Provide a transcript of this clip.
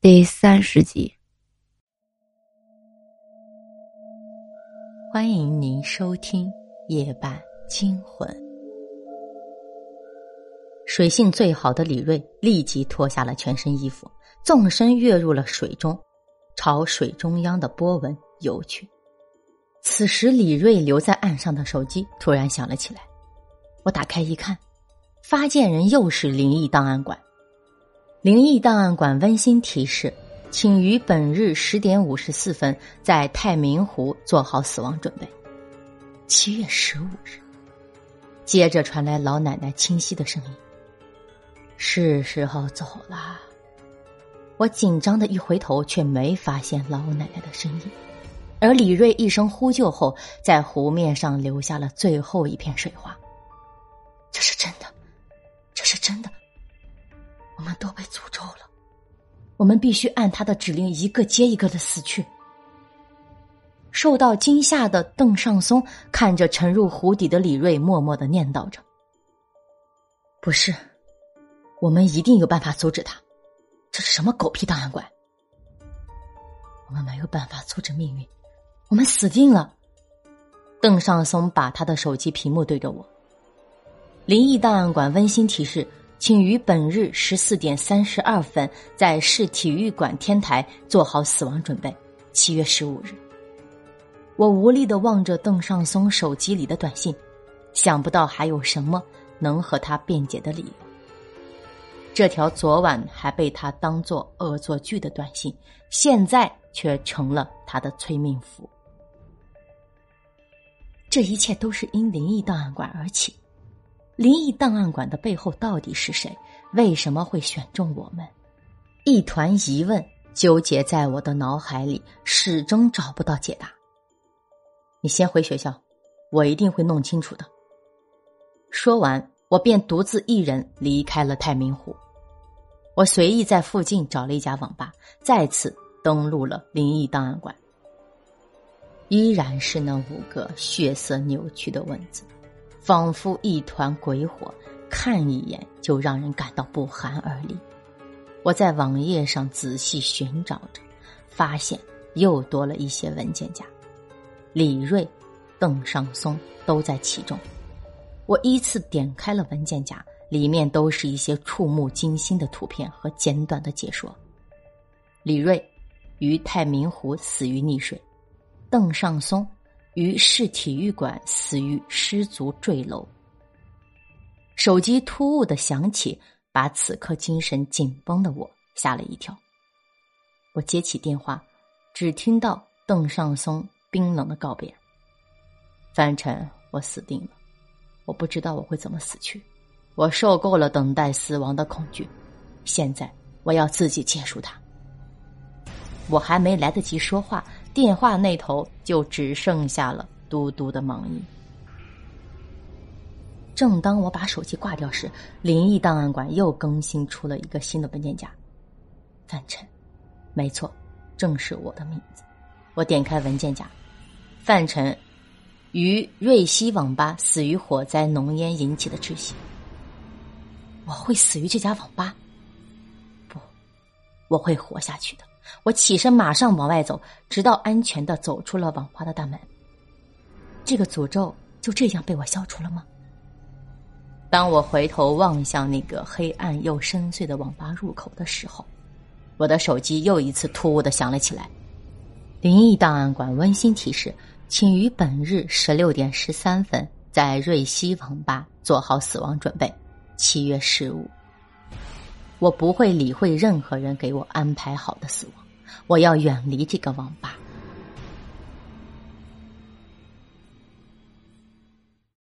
第三十集。欢迎您收听《夜半惊魂》。水性最好的李瑞立即脱下了全身衣服，纵身跃入了水中，朝水中央的波纹游去。此时，李瑞留在岸上的手机突然响了起来。我打开一看，发件人又是灵异档案馆。灵异档案馆温馨提示：请于本日十点五十四分在太明湖做好死亡准备。七月十五日，接着传来老奶奶清晰的声音：“是时候走了。”我紧张的一回头，却没发现老奶奶的身影。而李瑞一声呼救后，在湖面上留下了最后一片水花。这是真的，这是真的。都被诅咒了，我们必须按他的指令一个接一个的死去。受到惊吓的邓尚松看着沉入湖底的李瑞，默默的念叨着：“不是，我们一定有办法阻止他。这是什么狗屁档案馆？我们没有办法阻止命运，我们死定了。”邓尚松把他的手机屏幕对着我：“灵异档案馆温馨提示。”请于本日十四点三十二分在市体育馆天台做好死亡准备。七月十五日，我无力的望着邓尚松手机里的短信，想不到还有什么能和他辩解的理由。这条昨晚还被他当做恶作剧的短信，现在却成了他的催命符。这一切都是因灵异档案馆而起。灵异档案馆的背后到底是谁？为什么会选中我们？一团疑问纠结在我的脑海里，始终找不到解答。你先回学校，我一定会弄清楚的。说完，我便独自一人离开了太明湖。我随意在附近找了一家网吧，再次登录了灵异档案馆。依然是那五个血色扭曲的文字。仿佛一团鬼火，看一眼就让人感到不寒而栗。我在网页上仔细寻找着，发现又多了一些文件夹，李瑞、邓尚松都在其中。我依次点开了文件夹，里面都是一些触目惊心的图片和简短的解说。李瑞于太明湖死于溺水，邓尚松。于市体育馆死于失足坠楼。手机突兀的响起，把此刻精神紧绷的我吓了一跳。我接起电话，只听到邓尚松冰冷的告别：“范尘，我死定了，我不知道我会怎么死去，我受够了等待死亡的恐惧，现在我要自己结束它。”我还没来得及说话。电话那头就只剩下了嘟嘟的忙音。正当我把手机挂掉时，灵异档案馆又更新出了一个新的文件夹。范晨，没错，正是我的名字。我点开文件夹，范晨于瑞希网吧死于火灾浓烟引起的窒息。我会死于这家网吧？不，我会活下去的。我起身，马上往外走，直到安全的走出了网吧的大门。这个诅咒就这样被我消除了吗？当我回头望向那个黑暗又深邃的网吧入口的时候，我的手机又一次突兀的响了起来。灵异档案馆温馨提示：请于本日十六点十三分在瑞希网吧做好死亡准备。七月十五。我不会理会任何人给我安排好的死亡，我要远离这个网吧。